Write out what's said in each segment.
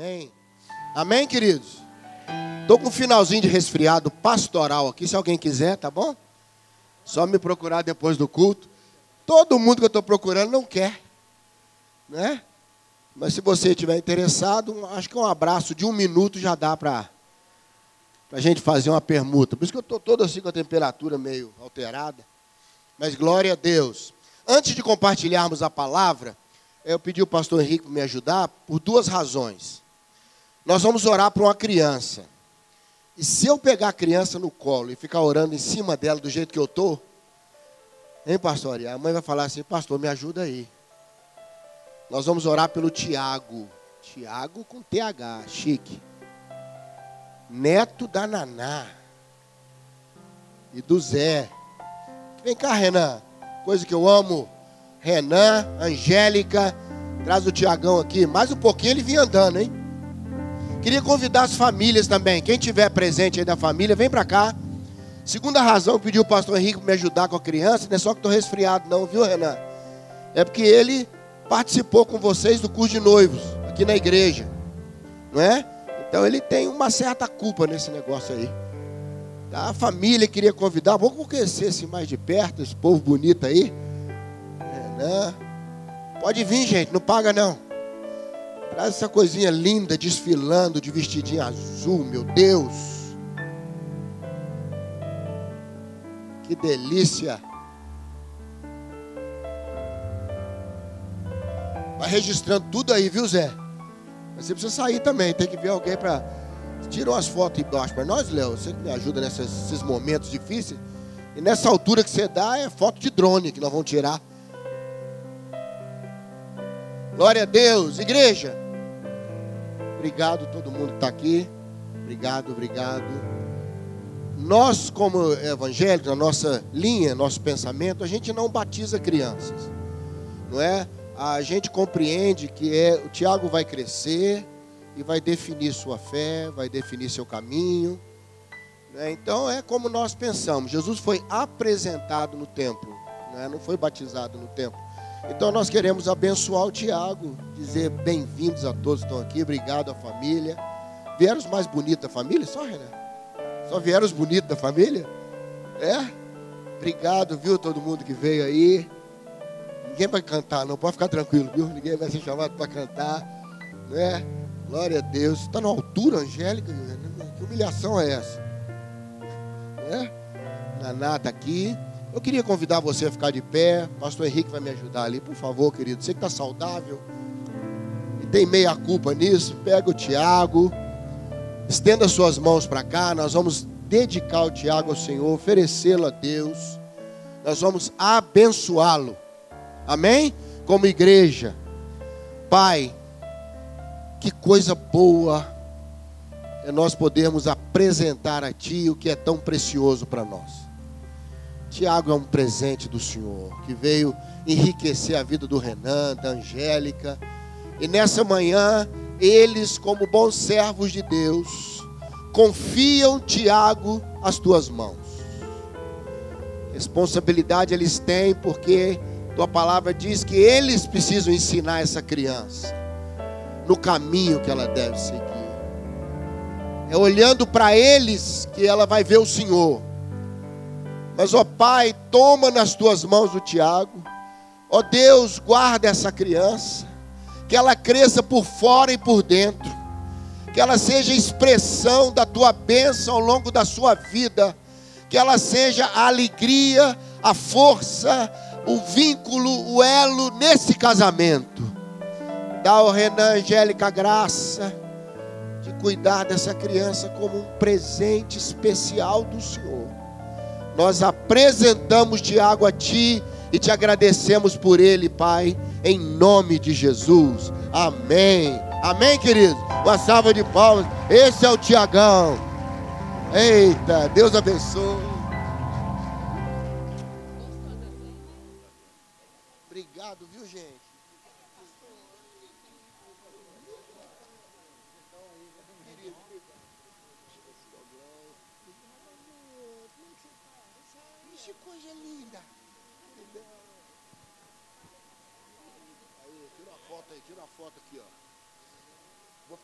Amém. Amém, queridos? Estou com um finalzinho de resfriado pastoral aqui, se alguém quiser, tá bom? Só me procurar depois do culto. Todo mundo que eu estou procurando não quer, né? Mas se você estiver interessado, acho que um abraço de um minuto já dá para a gente fazer uma permuta. Por isso que eu estou todo assim com a temperatura meio alterada. Mas glória a Deus. Antes de compartilharmos a palavra, eu pedi ao pastor Henrique me ajudar por duas razões. Nós vamos orar para uma criança. E se eu pegar a criança no colo e ficar orando em cima dela do jeito que eu estou, hein, pastor? E a mãe vai falar assim: Pastor, me ajuda aí. Nós vamos orar pelo Tiago. Tiago com TH, chique. Neto da Naná. E do Zé. Vem cá, Renan. Coisa que eu amo. Renan, Angélica. Traz o Tiagão aqui. Mais um pouquinho ele vinha andando, hein? Queria convidar as famílias também. Quem tiver presente aí da família, vem para cá. Segunda razão, eu pedi o pastor Henrique para me ajudar com a criança. Não é só que estou resfriado, não, viu, Renan? É porque ele participou com vocês do curso de noivos, aqui na igreja. Não é? Então ele tem uma certa culpa nesse negócio aí. A família queria convidar, vamos conhecer assim mais de perto, esse povo bonito aí. Renan. Pode vir, gente, não paga não. Traz essa coisinha linda desfilando de vestidinho azul, meu Deus. Que delícia. Vai registrando tudo aí, viu, Zé? Mas você precisa sair também, tem que ver alguém para. Tira umas fotos embaixo para nós, Léo. Você me ajuda nesses momentos difíceis. E nessa altura que você dá é foto de drone que nós vamos tirar. Glória a Deus, igreja. Obrigado todo mundo que está aqui. Obrigado, obrigado. Nós, como evangélicos, na nossa linha, nosso pensamento, a gente não batiza crianças. Não é? A gente compreende que é, o Tiago vai crescer e vai definir sua fé, vai definir seu caminho. Né? Então é como nós pensamos. Jesus foi apresentado no templo, né? não foi batizado no templo. Então nós queremos abençoar o Tiago, dizer bem-vindos a todos que estão aqui, obrigado à família. Vieram os mais bonitos da família? Só, Renan? Só vieram os bonitos da família? É? Obrigado, viu, todo mundo que veio aí. Ninguém vai cantar, não, pode ficar tranquilo, viu? Ninguém vai ser chamado para cantar, né? Glória a Deus. Está na altura, Angélica? Que humilhação é essa? Né? Naná está aqui. Eu queria convidar você a ficar de pé. Pastor Henrique vai me ajudar ali, por favor, querido. Você que está saudável e tem meia culpa nisso, pega o Tiago, estenda suas mãos para cá. Nós vamos dedicar o Tiago ao Senhor, oferecê-lo a Deus. Nós vamos abençoá-lo. Amém? Como igreja. Pai, que coisa boa é nós podermos apresentar a Ti o que é tão precioso para nós. Tiago é um presente do Senhor, que veio enriquecer a vida do Renan, da Angélica. E nessa manhã, eles, como bons servos de Deus, confiam Tiago às tuas mãos. Responsabilidade eles têm, porque tua palavra diz que eles precisam ensinar essa criança no caminho que ela deve seguir. É olhando para eles que ela vai ver o Senhor. Mas, ó Pai, toma nas tuas mãos o Tiago. Ó Deus, guarda essa criança. Que ela cresça por fora e por dentro. Que ela seja expressão da tua bênção ao longo da sua vida. Que ela seja a alegria, a força, o vínculo, o elo nesse casamento. Dá ao Renan Angélica a graça de cuidar dessa criança como um presente especial do Senhor. Nós apresentamos Tiago a Ti e te agradecemos por ele, Pai, em nome de Jesus. Amém. Amém, querido? Uma salva de palmas. Esse é o Tiagão. Eita, Deus abençoe.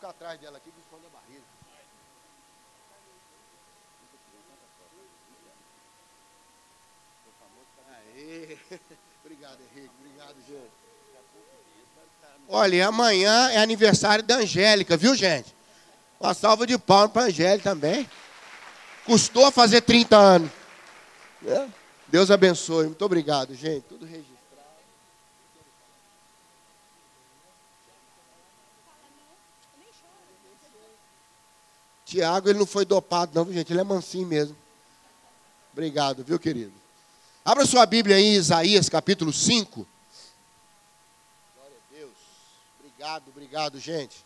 Ficar atrás dela aqui que a barriga. Aê. Obrigado, Henrique. Obrigado, gente. Olha, amanhã é aniversário da Angélica, viu, gente? Uma salva de palmas para a Angélica também. Custou fazer 30 anos. É. Deus abençoe. Muito obrigado, gente. Tudo registrado. Tiago, ele não foi dopado, não, gente. Ele é mansinho mesmo. Obrigado, viu, querido? Abra sua Bíblia aí Isaías, capítulo 5. Glória a Deus. Obrigado, obrigado, gente.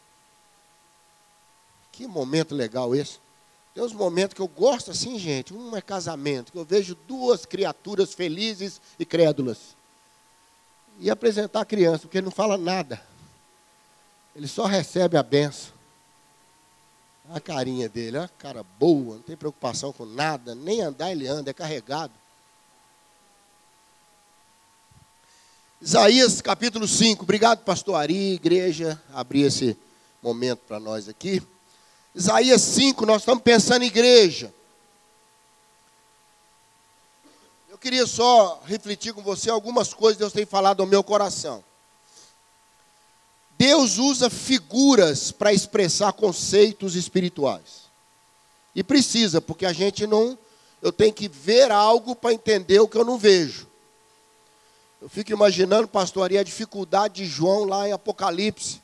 Que momento legal esse. Tem uns momentos que eu gosto assim, gente. Um é casamento, que eu vejo duas criaturas felizes e crédulas. E apresentar a criança, porque ele não fala nada. Ele só recebe a benção. A carinha dele, a cara boa, não tem preocupação com nada, nem andar ele anda, é carregado. Isaías capítulo 5. Obrigado, pastor Ari, igreja, abrir esse momento para nós aqui. Isaías 5, nós estamos pensando em igreja. Eu queria só refletir com você algumas coisas que Deus tem falado ao meu coração. Deus usa figuras para expressar conceitos espirituais. E precisa, porque a gente não. Eu tenho que ver algo para entender o que eu não vejo. Eu fico imaginando, pastor, a dificuldade de João lá em Apocalipse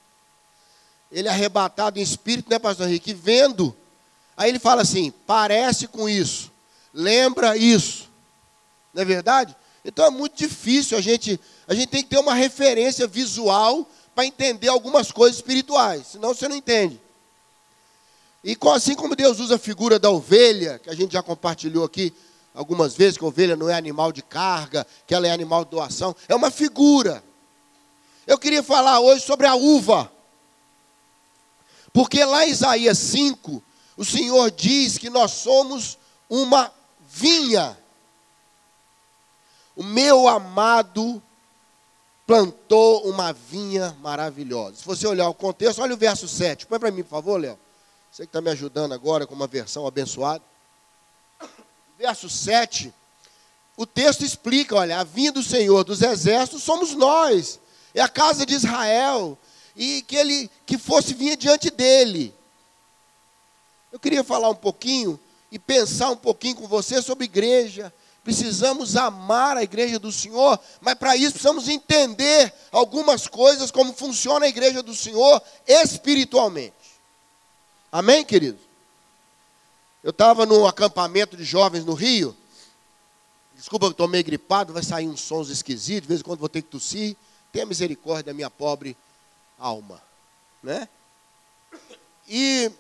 ele é arrebatado em espírito, né, pastor Henrique? Vendo. Aí ele fala assim: parece com isso, lembra isso. Não é verdade? Então é muito difícil a gente, a gente tem que ter uma referência visual para entender algumas coisas espirituais, senão você não entende. E assim como Deus usa a figura da ovelha, que a gente já compartilhou aqui algumas vezes, que a ovelha não é animal de carga, que ela é animal de doação, é uma figura. Eu queria falar hoje sobre a uva. Porque lá em Isaías 5, o Senhor diz que nós somos uma vinha. O meu amado plantou uma vinha maravilhosa. Se você olhar o contexto, olha o verso 7. Põe para mim, por favor, Léo. Você que está me ajudando agora com uma versão abençoada. Verso 7. O texto explica, olha, a vinha do Senhor dos exércitos somos nós. É a casa de Israel e que ele que fosse vir diante dele. Eu queria falar um pouquinho e pensar um pouquinho com você sobre igreja. Precisamos amar a igreja do Senhor, mas para isso precisamos entender algumas coisas, como funciona a igreja do Senhor espiritualmente. Amém, queridos? Eu estava num acampamento de jovens no Rio. Desculpa que estou meio gripado, vai sair uns sons esquisitos, de vez em quando vou ter que tossir. Tenha misericórdia da minha pobre alma, né? E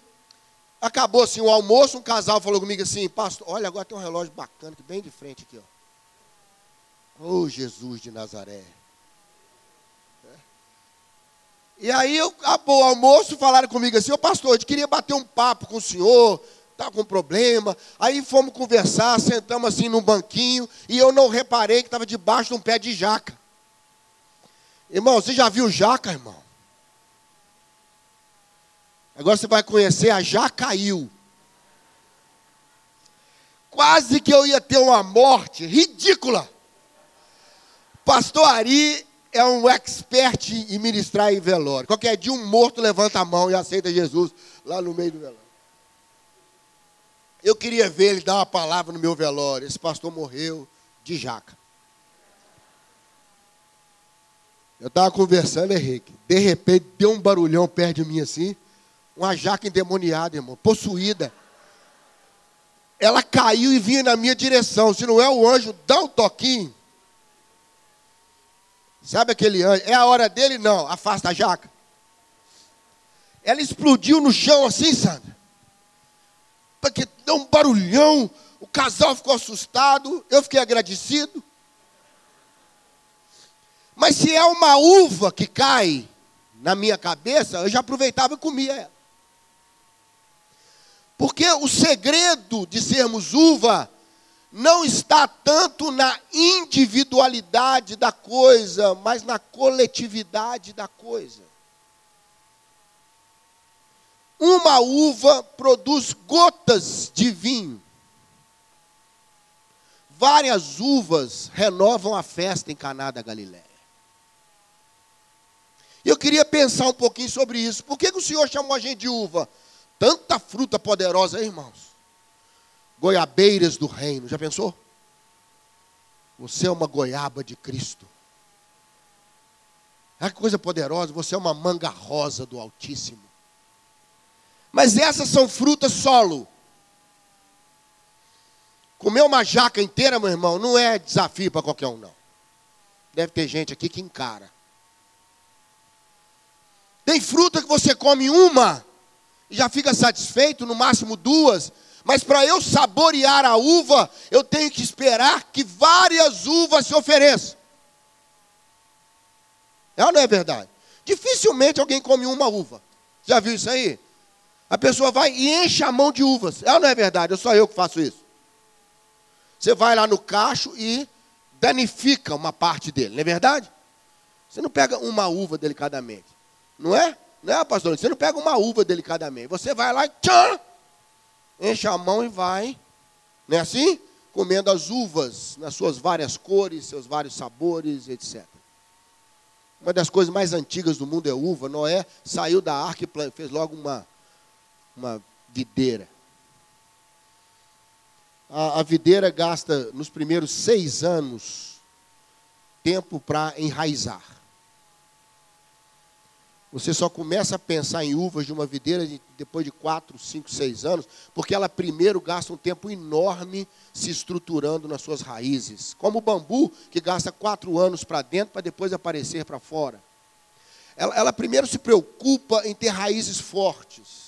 acabou assim o almoço, um casal falou comigo assim, pastor, olha, agora tem um relógio bacana aqui bem de frente aqui, ó. Oh, Jesus de Nazaré. É. E aí, acabou o almoço, falaram comigo assim, ô pastor, eu queria bater um papo com o senhor, tá com problema. Aí fomos conversar, sentamos assim num banquinho, e eu não reparei que estava debaixo de um pé de jaca. Irmão, você já viu jaca, irmão? Agora você vai conhecer a Já Caiu. Quase que eu ia ter uma morte ridícula. Pastor Ari é um expert em ministrar em velório. Qualquer dia um morto levanta a mão e aceita Jesus lá no meio do velório. Eu queria ver ele dar uma palavra no meu velório. Esse pastor morreu de jaca. Eu estava conversando, Henrique. De repente deu um barulhão perto de mim assim. Uma jaca endemoniada, irmão, possuída. Ela caiu e vinha na minha direção. Se não é o anjo, dá um toquinho. Sabe aquele anjo? É a hora dele? Não, afasta a jaca. Ela explodiu no chão assim, Sandra. Porque deu um barulhão. O casal ficou assustado. Eu fiquei agradecido. Mas se é uma uva que cai na minha cabeça, eu já aproveitava e comia ela. Porque o segredo de sermos uva não está tanto na individualidade da coisa, mas na coletividade da coisa. uma uva produz gotas de vinho. Várias uvas renovam a festa em Caná da Galiléia. Eu queria pensar um pouquinho sobre isso. Por que, que o Senhor chamou a gente de uva? Tanta fruta poderosa, irmãos. Goiabeiras do reino, já pensou? Você é uma goiaba de Cristo. É que coisa poderosa, você é uma manga rosa do Altíssimo. Mas essas são frutas solo. Comer uma jaca inteira, meu irmão, não é desafio para qualquer um, não. Deve ter gente aqui que encara. Tem fruta que você come uma já fica satisfeito, no máximo duas. Mas para eu saborear a uva, eu tenho que esperar que várias uvas se ofereçam. É ou não é verdade? Dificilmente alguém come uma uva. Já viu isso aí? A pessoa vai e enche a mão de uvas. É ou não é verdade? É só eu que faço isso. Você vai lá no cacho e danifica uma parte dele, não é verdade? Você não pega uma uva delicadamente. Não é? Não é, pastor? Você não pega uma uva delicadamente. Você vai lá e tchan, enche a mão e vai. Não é assim? Comendo as uvas nas suas várias cores, seus vários sabores, etc. Uma das coisas mais antigas do mundo é uva. Noé saiu da arca e fez logo uma, uma videira. A, a videira gasta nos primeiros seis anos tempo para enraizar. Você só começa a pensar em uvas de uma videira depois de quatro, cinco, seis anos, porque ela primeiro gasta um tempo enorme se estruturando nas suas raízes. Como o bambu, que gasta quatro anos para dentro para depois aparecer para fora. Ela, ela, primeiro se preocupa em ter raízes fortes.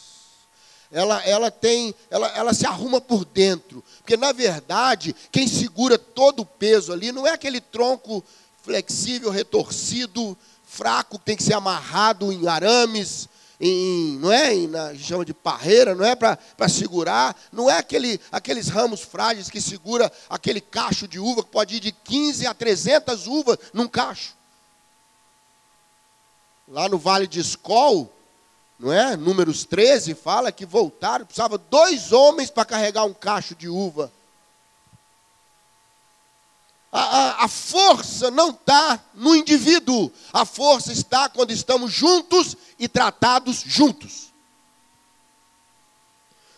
Ela, ela tem, ela, ela se arruma por dentro. Porque, na verdade, quem segura todo o peso ali não é aquele tronco flexível, retorcido, fraco, que tem que ser amarrado em arames, em, não é? Em, na, chama de parreira, não é para segurar, não é aquele, aqueles ramos frágeis que segura aquele cacho de uva que pode ir de 15 a 300 uvas num cacho. Lá no Vale de Escol, não é? Números 13 fala que voltaram, precisava dois homens para carregar um cacho de uva. A, a, a, força não está no indivíduo, a força está quando estamos juntos e tratados juntos.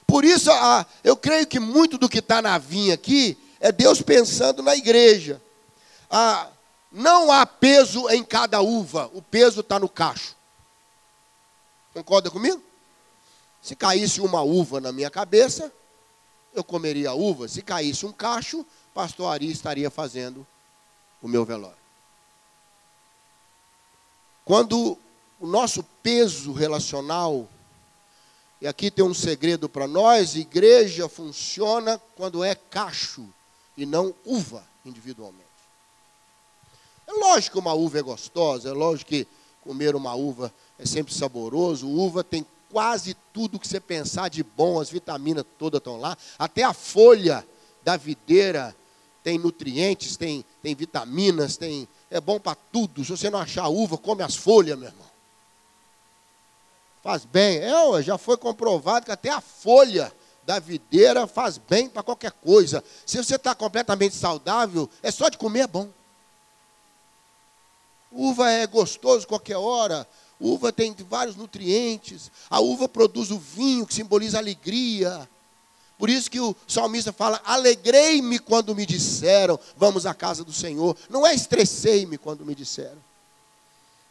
Por isso, a, eu creio que muito do que está na vinha aqui é Deus pensando na igreja. não há peso em cada uva, o peso está no cacho. Concorda comigo? Se caísse uma uva na minha cabeça, eu comeria a uva. Se caísse um cacho, pastor Ari estaria fazendo o meu velório. Quando o nosso peso relacional, e aqui tem um segredo para nós, igreja funciona quando é cacho e não uva individualmente. É lógico que uma uva é gostosa, é lógico que comer uma uva é sempre saboroso, uva tem quase tudo que você pensar de bom, as vitaminas todas estão lá, até a folha da videira tem nutrientes, tem, tem vitaminas, tem, é bom para tudo. Se você não achar uva, come as folhas, meu irmão. Faz bem. É, já foi comprovado que até a folha da videira faz bem para qualquer coisa. Se você está completamente saudável, é só de comer é bom. Uva é gostoso qualquer hora. Uva tem vários nutrientes. A uva produz o vinho que simboliza alegria. Por isso que o salmista fala: alegrei-me quando me disseram, vamos à casa do Senhor. Não é estressei-me quando me disseram.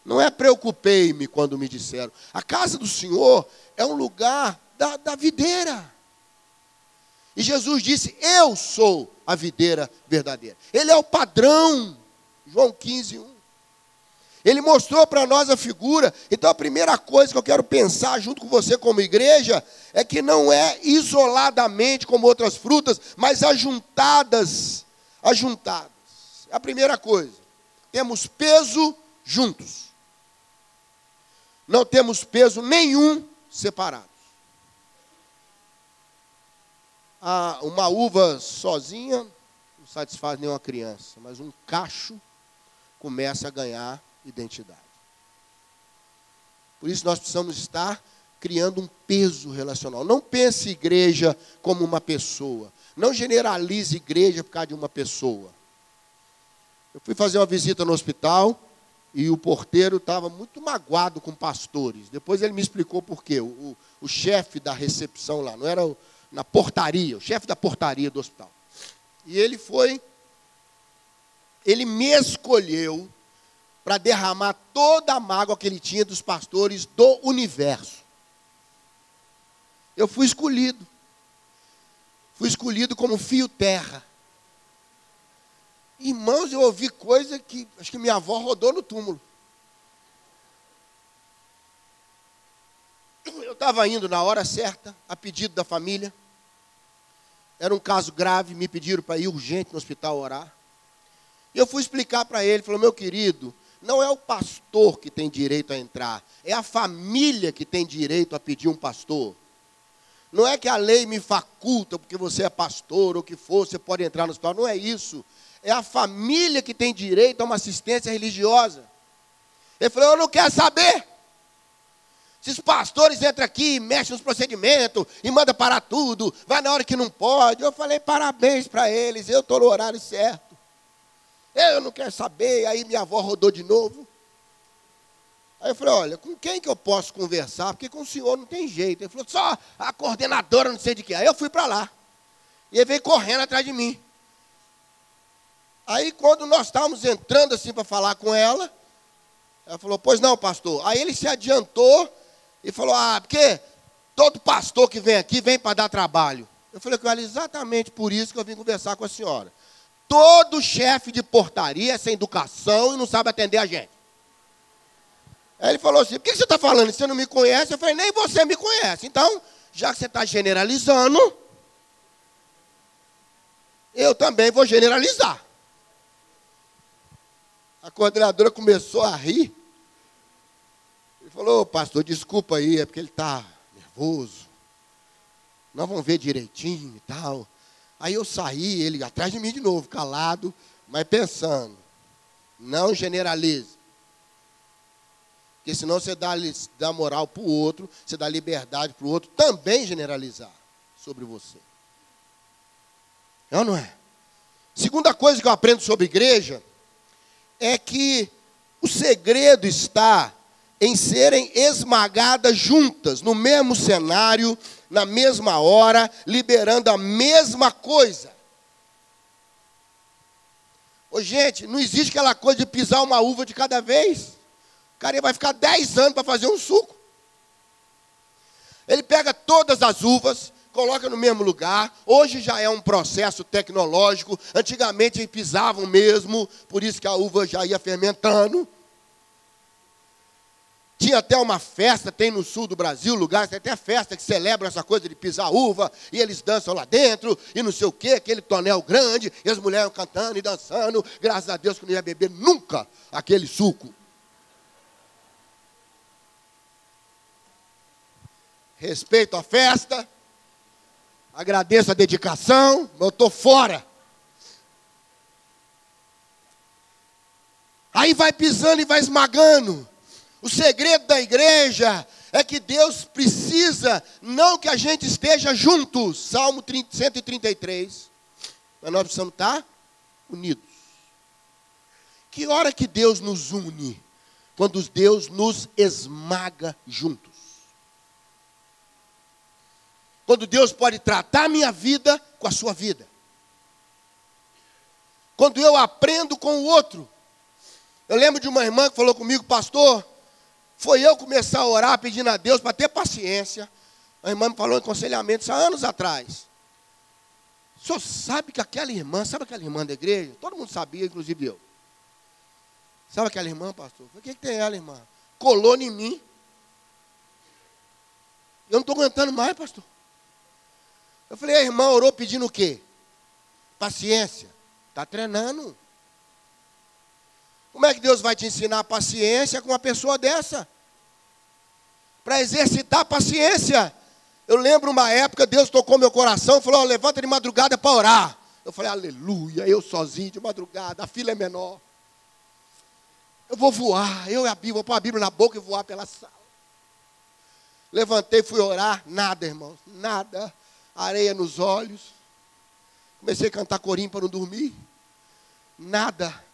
Não é preocupei-me quando me disseram. A casa do Senhor é um lugar da, da videira. E Jesus disse: Eu sou a videira verdadeira. Ele é o padrão. João 15, 1. Ele mostrou para nós a figura. Então a primeira coisa que eu quero pensar junto com você como igreja é que não é isoladamente como outras frutas, mas ajuntadas, ajuntadas. É a primeira coisa. Temos peso juntos. Não temos peso nenhum separados. Ah, uma uva sozinha não satisfaz nenhuma criança, mas um cacho começa a ganhar identidade. Por isso nós precisamos estar criando um peso relacional. Não pense igreja como uma pessoa. Não generalize igreja por causa de uma pessoa. Eu fui fazer uma visita no hospital e o porteiro estava muito magoado com pastores. Depois ele me explicou por quê. O, o, o chefe da recepção lá, não era o, na portaria, o chefe da portaria do hospital. E ele foi, ele me escolheu para derramar toda a mágoa que ele tinha dos pastores do universo. Eu fui escolhido. Fui escolhido como fio terra. Irmãos, eu ouvi coisa que acho que minha avó rodou no túmulo. Eu estava indo na hora certa, a pedido da família. Era um caso grave, me pediram para ir urgente no hospital orar. E eu fui explicar para ele, falou: "Meu querido, não é o pastor que tem direito a entrar, é a família que tem direito a pedir um pastor. Não é que a lei me faculta porque você é pastor ou que for, você pode entrar no hospital. Não é isso. É a família que tem direito a uma assistência religiosa. Ele falou: Eu não quero saber. Esses pastores entram aqui, mexem nos procedimentos e mandam parar tudo, vai na hora que não pode. Eu falei: Parabéns para eles, eu estou no horário certo. Eu não quero saber. Aí minha avó rodou de novo. Aí eu falei, olha, com quem que eu posso conversar? Porque com o senhor não tem jeito. Ele falou, só a coordenadora, não sei de que. Aí eu fui para lá. E ele veio correndo atrás de mim. Aí quando nós estávamos entrando assim para falar com ela, ela falou, pois não, pastor. Aí ele se adiantou e falou, ah, porque todo pastor que vem aqui vem para dar trabalho. Eu falei com ela, exatamente por isso que eu vim conversar com a senhora. Todo chefe de portaria sem educação e não sabe atender a gente. Aí ele falou assim: por que você está falando? Você não me conhece? Eu falei: nem você me conhece. Então, já que você está generalizando, eu também vou generalizar. A coordenadora começou a rir. Ele falou: pastor, desculpa aí, é porque ele está nervoso. Nós vamos ver direitinho e tal. Aí eu saí, ele atrás de mim de novo, calado, mas pensando. Não generalize. Porque senão você dá, dá moral para o outro, você dá liberdade para o outro também generalizar sobre você. É ou não é? Segunda coisa que eu aprendo sobre igreja é que o segredo está em serem esmagadas juntas, no mesmo cenário, na mesma hora, liberando a mesma coisa. Ô, gente, não existe aquela coisa de pisar uma uva de cada vez. O cara vai ficar 10 anos para fazer um suco. Ele pega todas as uvas, coloca no mesmo lugar. Hoje já é um processo tecnológico. Antigamente pisavam mesmo, por isso que a uva já ia fermentando. Tinha até uma festa, tem no sul do Brasil lugar, tem até festa que celebra essa coisa de pisar uva, e eles dançam lá dentro, e não sei o quê, aquele tonel grande, e as mulheres cantando e dançando. Graças a Deus que não ia beber nunca aquele suco. Respeito a festa, agradeço a dedicação, mas eu estou fora. Aí vai pisando e vai esmagando. O segredo da igreja é que Deus precisa, não que a gente esteja juntos, Salmo 133, mas nós precisamos estar unidos. Que hora que Deus nos une? Quando Deus nos esmaga juntos. Quando Deus pode tratar a minha vida com a sua vida. Quando eu aprendo com o outro. Eu lembro de uma irmã que falou comigo, pastor, foi eu começar a orar pedindo a Deus para ter paciência. A irmã me falou em aconselhamento há anos atrás. O senhor sabe que aquela irmã, sabe aquela irmã da igreja? Todo mundo sabia, inclusive eu. Sabe aquela irmã, pastor? O que, que tem ela, irmã? Colou em mim. Eu não estou aguentando mais, pastor. Eu falei, a irmã orou pedindo o quê? Paciência. Está treinando. Como é que Deus vai te ensinar paciência com uma pessoa dessa? Para exercitar paciência. Eu lembro uma época, Deus tocou meu coração falou: oh, levanta de madrugada para orar. Eu falei, aleluia, eu sozinho de madrugada, a fila é menor. Eu vou voar, eu e a Bíblia, vou pôr a Bíblia na boca e voar pela sala. Levantei, fui orar, nada, irmãos, nada. Areia nos olhos. Comecei a cantar corinho para não dormir. Nada.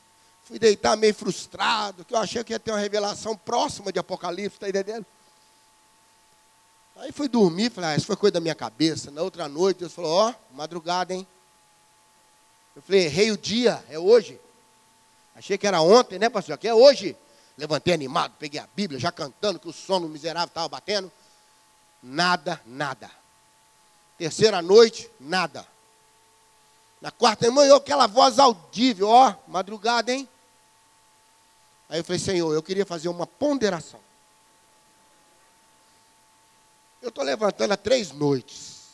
Fui deitar meio frustrado, que eu achei que ia ter uma revelação próxima de Apocalipse, está entendendo? Aí fui dormir, falei, ah, isso foi coisa da minha cabeça. Na outra noite, Deus falou, ó, oh, madrugada, hein? Eu falei, errei o dia, é hoje. Achei que era ontem, né, pastor? Que é hoje. Levantei animado, peguei a Bíblia, já cantando que o sono miserável estava batendo. Nada, nada. Terceira noite, nada. Na quarta manhã, aquela voz audível, ó, madrugada, hein? Aí eu falei, Senhor, eu queria fazer uma ponderação. Eu estou levantando há três noites.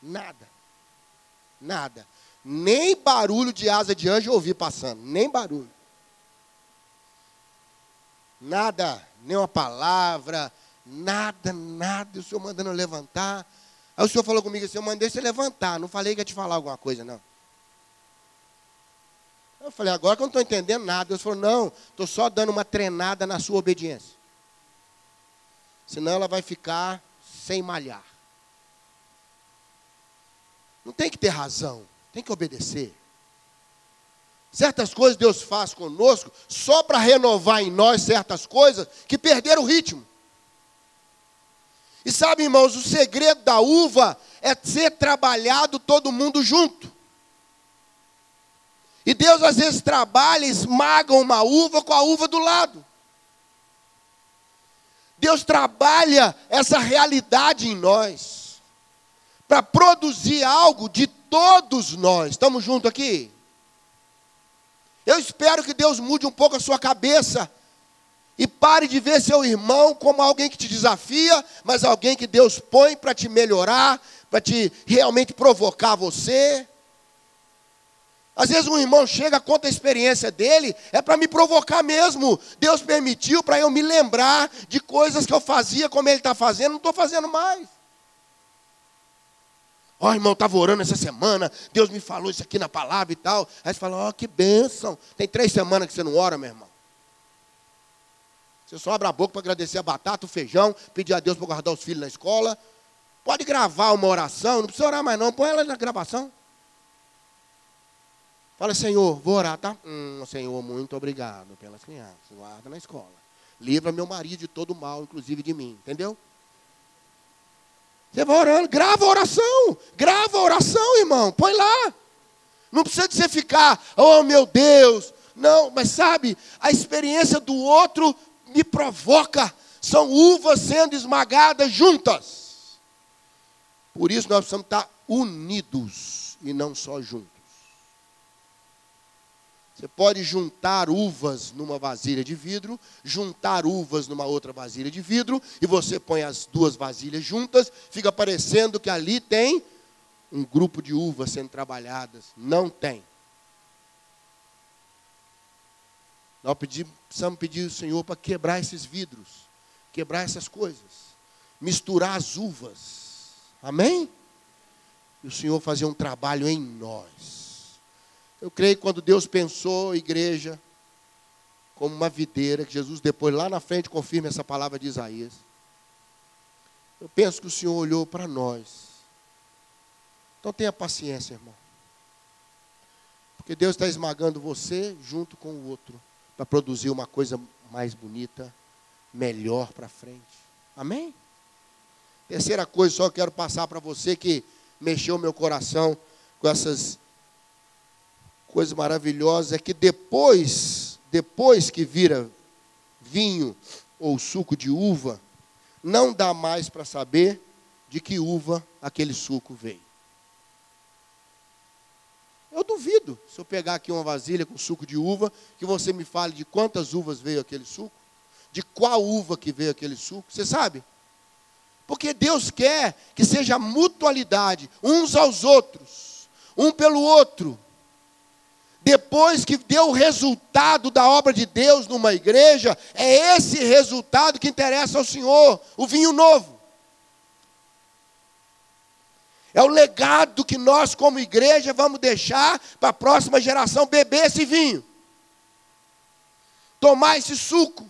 Nada. Nada. Nem barulho de asa de anjo eu ouvi passando. Nem barulho. Nada. Nem uma palavra. Nada, nada. O Senhor mandando eu levantar. Aí o Senhor falou comigo assim: Eu mandei você levantar. Não falei que ia te falar alguma coisa, não. Eu falei, agora que eu não estou entendendo nada. Deus falou, não, estou só dando uma treinada na sua obediência. Senão ela vai ficar sem malhar. Não tem que ter razão, tem que obedecer. Certas coisas Deus faz conosco só para renovar em nós certas coisas que perderam o ritmo. E sabe, irmãos, o segredo da uva é ser trabalhado todo mundo junto. E Deus às vezes trabalha, esmaga uma uva com a uva do lado. Deus trabalha essa realidade em nós para produzir algo de todos nós. Estamos juntos aqui? Eu espero que Deus mude um pouco a sua cabeça e pare de ver seu irmão como alguém que te desafia, mas alguém que Deus põe para te melhorar, para te realmente provocar você. Às vezes um irmão chega, conta a experiência dele, é para me provocar mesmo. Deus permitiu para eu me lembrar de coisas que eu fazia como ele está fazendo, não estou fazendo mais. Ó, oh, irmão, estava orando essa semana, Deus me falou isso aqui na palavra e tal. Aí você fala, ó, oh, que bênção. Tem três semanas que você não ora, meu irmão. Você só abre a boca para agradecer a batata, o feijão, pedir a Deus para guardar os filhos na escola. Pode gravar uma oração, não precisa orar mais não, põe ela na gravação. Fala, Senhor, vou orar, tá? Hum, Senhor, muito obrigado pelas crianças. Guarda na escola. Livra meu marido de todo mal, inclusive de mim. Entendeu? Você vai orando, grava a oração. Grava a oração, irmão. Põe lá. Não precisa de você ficar, oh meu Deus. Não, mas sabe, a experiência do outro me provoca. São uvas sendo esmagadas juntas. Por isso nós precisamos estar unidos e não só juntos. Você pode juntar uvas numa vasilha de vidro, juntar uvas numa outra vasilha de vidro, e você põe as duas vasilhas juntas, fica parecendo que ali tem um grupo de uvas sendo trabalhadas. Não tem. Nós precisamos pedir ao Senhor para quebrar esses vidros, quebrar essas coisas, misturar as uvas. Amém? E o Senhor fazer um trabalho em nós. Eu creio que quando Deus pensou a igreja como uma videira, que Jesus depois lá na frente confirma essa palavra de Isaías. Eu penso que o Senhor olhou para nós. Então tenha paciência, irmão. Porque Deus está esmagando você junto com o outro para produzir uma coisa mais bonita, melhor para frente. Amém? Terceira coisa, só quero passar para você que mexeu meu coração com essas coisa maravilhosa é que depois, depois que vira vinho ou suco de uva, não dá mais para saber de que uva aquele suco veio. Eu duvido, se eu pegar aqui uma vasilha com suco de uva, que você me fale de quantas uvas veio aquele suco, de qual uva que veio aquele suco, você sabe? Porque Deus quer que seja mutualidade, uns aos outros, um pelo outro, depois que deu o resultado da obra de Deus numa igreja, é esse resultado que interessa ao Senhor, o vinho novo. É o legado que nós, como igreja, vamos deixar para a próxima geração beber esse vinho, tomar esse suco.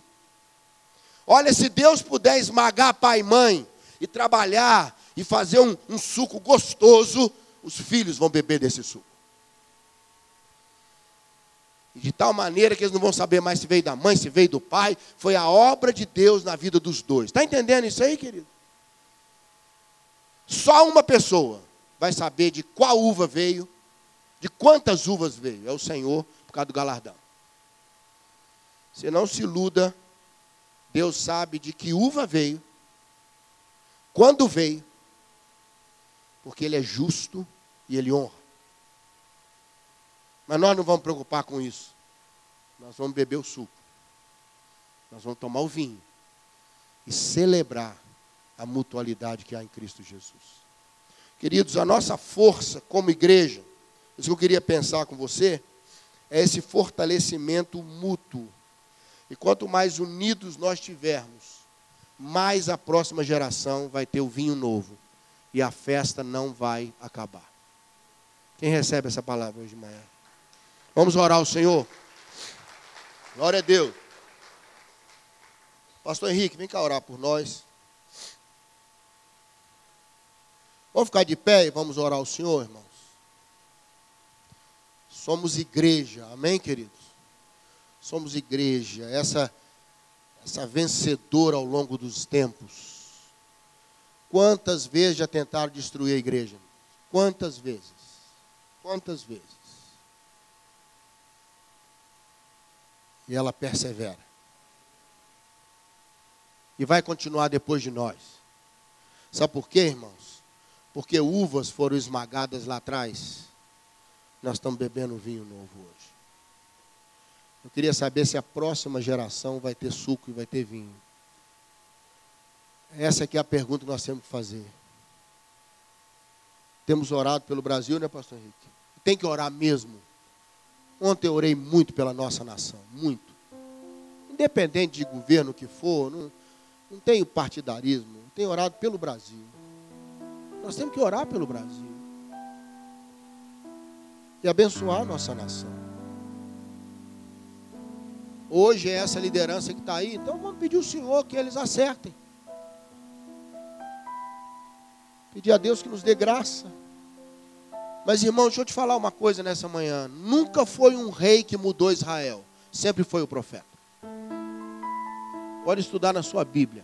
Olha, se Deus puder esmagar pai e mãe e trabalhar e fazer um, um suco gostoso, os filhos vão beber desse suco. De tal maneira que eles não vão saber mais se veio da mãe, se veio do pai. Foi a obra de Deus na vida dos dois. Está entendendo isso aí, querido? Só uma pessoa vai saber de qual uva veio, de quantas uvas veio. É o Senhor, por causa do galardão. Você não se iluda. Deus sabe de que uva veio, quando veio, porque Ele é justo e Ele honra. Mas nós não vamos preocupar com isso. Nós vamos beber o suco. Nós vamos tomar o vinho. E celebrar a mutualidade que há em Cristo Jesus. Queridos, a nossa força como igreja, isso que eu queria pensar com você, é esse fortalecimento mútuo. E quanto mais unidos nós tivermos, mais a próxima geração vai ter o vinho novo. E a festa não vai acabar. Quem recebe essa palavra hoje de manhã? Vamos orar ao Senhor. Glória a Deus. Pastor Henrique, vem cá orar por nós. Vamos ficar de pé e vamos orar ao Senhor, irmãos. Somos igreja, amém, queridos? Somos igreja, essa, essa vencedora ao longo dos tempos. Quantas vezes já tentaram destruir a igreja? Quantas vezes? Quantas vezes? E ela persevera. E vai continuar depois de nós. Sabe por quê, irmãos? porque uvas foram esmagadas lá atrás, nós estamos bebendo vinho novo hoje. Eu queria saber se a próxima geração vai ter suco e vai ter vinho. Essa aqui é a pergunta que nós temos que fazer. Temos orado pelo Brasil, né, pastor Henrique? Tem que orar mesmo. Ontem eu orei muito pela nossa nação, muito. Independente de governo que for, não, não tenho partidarismo, tenho orado pelo Brasil. Nós temos que orar pelo Brasil e abençoar a nossa nação. Hoje é essa liderança que está aí, então vamos pedir ao Senhor que eles acertem. Pedir a Deus que nos dê graça. Mas irmão, deixa eu te falar uma coisa nessa manhã. Nunca foi um rei que mudou Israel, sempre foi o profeta. Pode estudar na sua Bíblia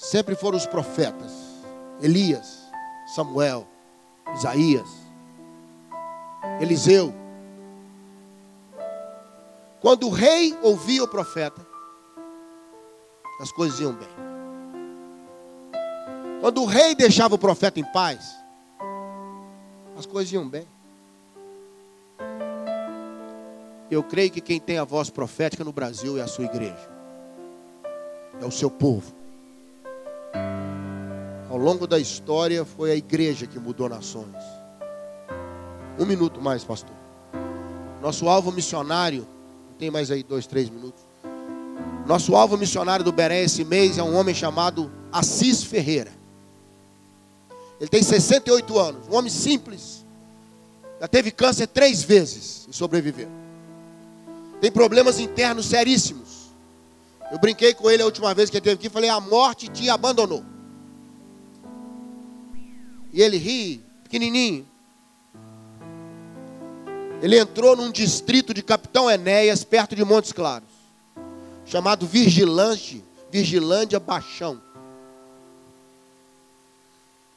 sempre foram os profetas: Elias, Samuel, Isaías, Eliseu. Quando o rei ouvia o profeta, as coisas iam bem. Quando o rei deixava o profeta em paz, as coisas iam bem. Eu creio que quem tem a voz profética no Brasil é a sua igreja, é o seu povo. Ao longo da história, foi a igreja que mudou nações. Um minuto mais, pastor. Nosso alvo missionário, tem mais aí dois, três minutos. Nosso alvo missionário do Beré esse mês é um homem chamado Assis Ferreira. Ele tem 68 anos, um homem simples. Já teve câncer três vezes e sobreviveu. Tem problemas internos seríssimos. Eu brinquei com ele a última vez que ele esteve aqui falei: a morte te abandonou. E ele ri, pequenininho. Ele entrou num distrito de Capitão Enéas, perto de Montes Claros, chamado Vigilante, Vigilândia Baixão.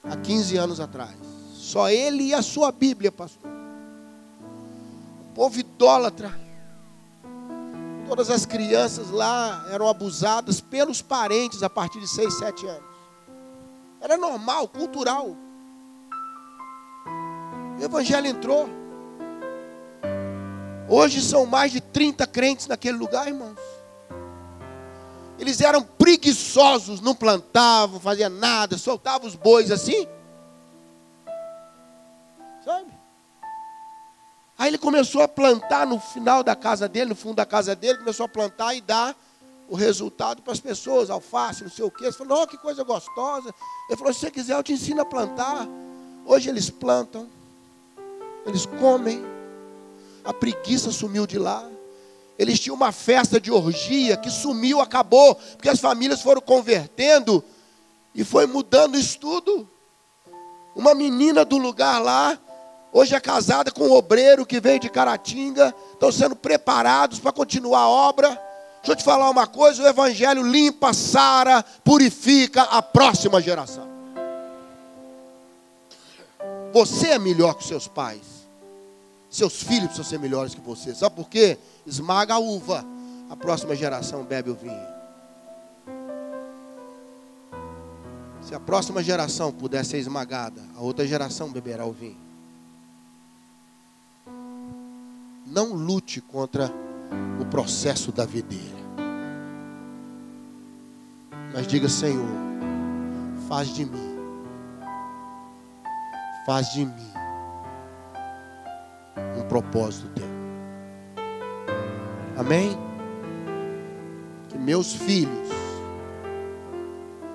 Há 15 anos atrás. Só ele e a sua Bíblia, pastor. O povo idólatra. Todas as crianças lá eram abusadas pelos parentes a partir de 6, 7 anos. Era normal, cultural. O evangelho entrou. Hoje são mais de 30 crentes naquele lugar, irmãos. Eles eram preguiçosos, não plantavam, faziam nada, soltavam os bois assim. Sabe? Aí ele começou a plantar no final da casa dele, no fundo da casa dele, começou a plantar e dar o resultado para as pessoas, alface, não sei o quê. Ele falou, oh, que coisa gostosa. Ele falou, se você quiser, eu te ensino a plantar. Hoje eles plantam, eles comem, a preguiça sumiu de lá. Eles tinham uma festa de orgia que sumiu, acabou, porque as famílias foram convertendo e foi mudando isso tudo. Uma menina do lugar lá, hoje é casada com um obreiro que veio de Caratinga, estão sendo preparados para continuar a obra. Deixa eu te falar uma coisa: o Evangelho limpa, sara, purifica a próxima geração. Você é melhor que seus pais. Seus filhos precisam ser melhores que você. Sabe por quê? Esmaga a uva. A próxima geração bebe o vinho. Se a próxima geração puder ser esmagada, a outra geração beberá o vinho. Não lute contra o processo da videira. Mas diga, Senhor, faz de mim. Faz de mim um propósito teu. Amém? Que meus filhos,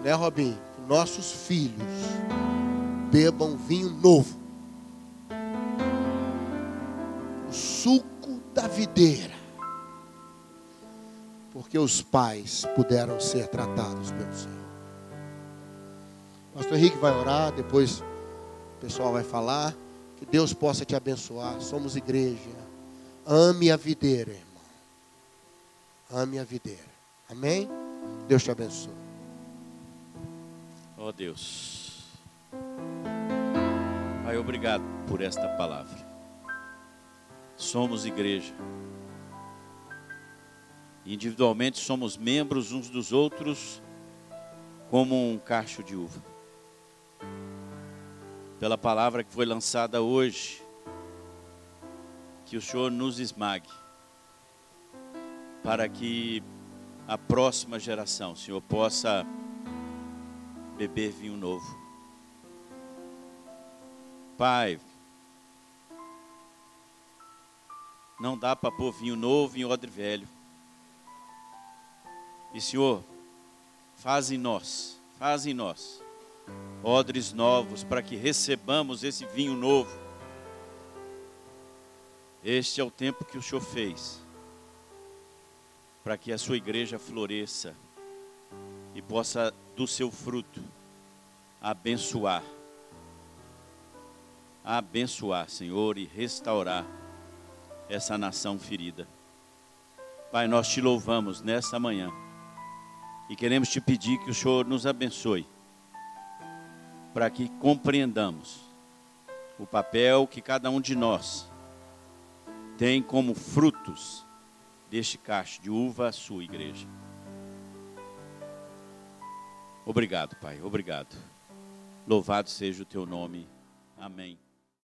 né, Robin? Que nossos filhos bebam vinho novo. O suco da videira. Porque os pais puderam ser tratados pelo Senhor. Pastor Henrique vai orar, depois o pessoal vai falar. Que Deus possa te abençoar. Somos igreja. Ame a videira, irmão. Ame a videira. Amém? Deus te abençoe. Ó oh, Deus. Pai, obrigado por esta palavra. Somos igreja. Individualmente somos membros uns dos outros, como um cacho de uva pela palavra que foi lançada hoje. Que o Senhor nos esmague, para que a próxima geração, Senhor, possa beber vinho novo. Pai, não dá para pôr vinho novo em odre velho. E Senhor, faz em nós, faz em nós odres novos, para que recebamos esse vinho novo. Este é o tempo que o Senhor fez, para que a sua igreja floresça e possa, do seu fruto, abençoar. Abençoar, Senhor, e restaurar essa nação ferida. Pai, nós te louvamos nesta manhã e queremos te pedir que o Senhor nos abençoe para que compreendamos o papel que cada um de nós tem como frutos deste cacho de uva sua igreja. Obrigado, Pai, obrigado. Louvado seja o teu nome. Amém.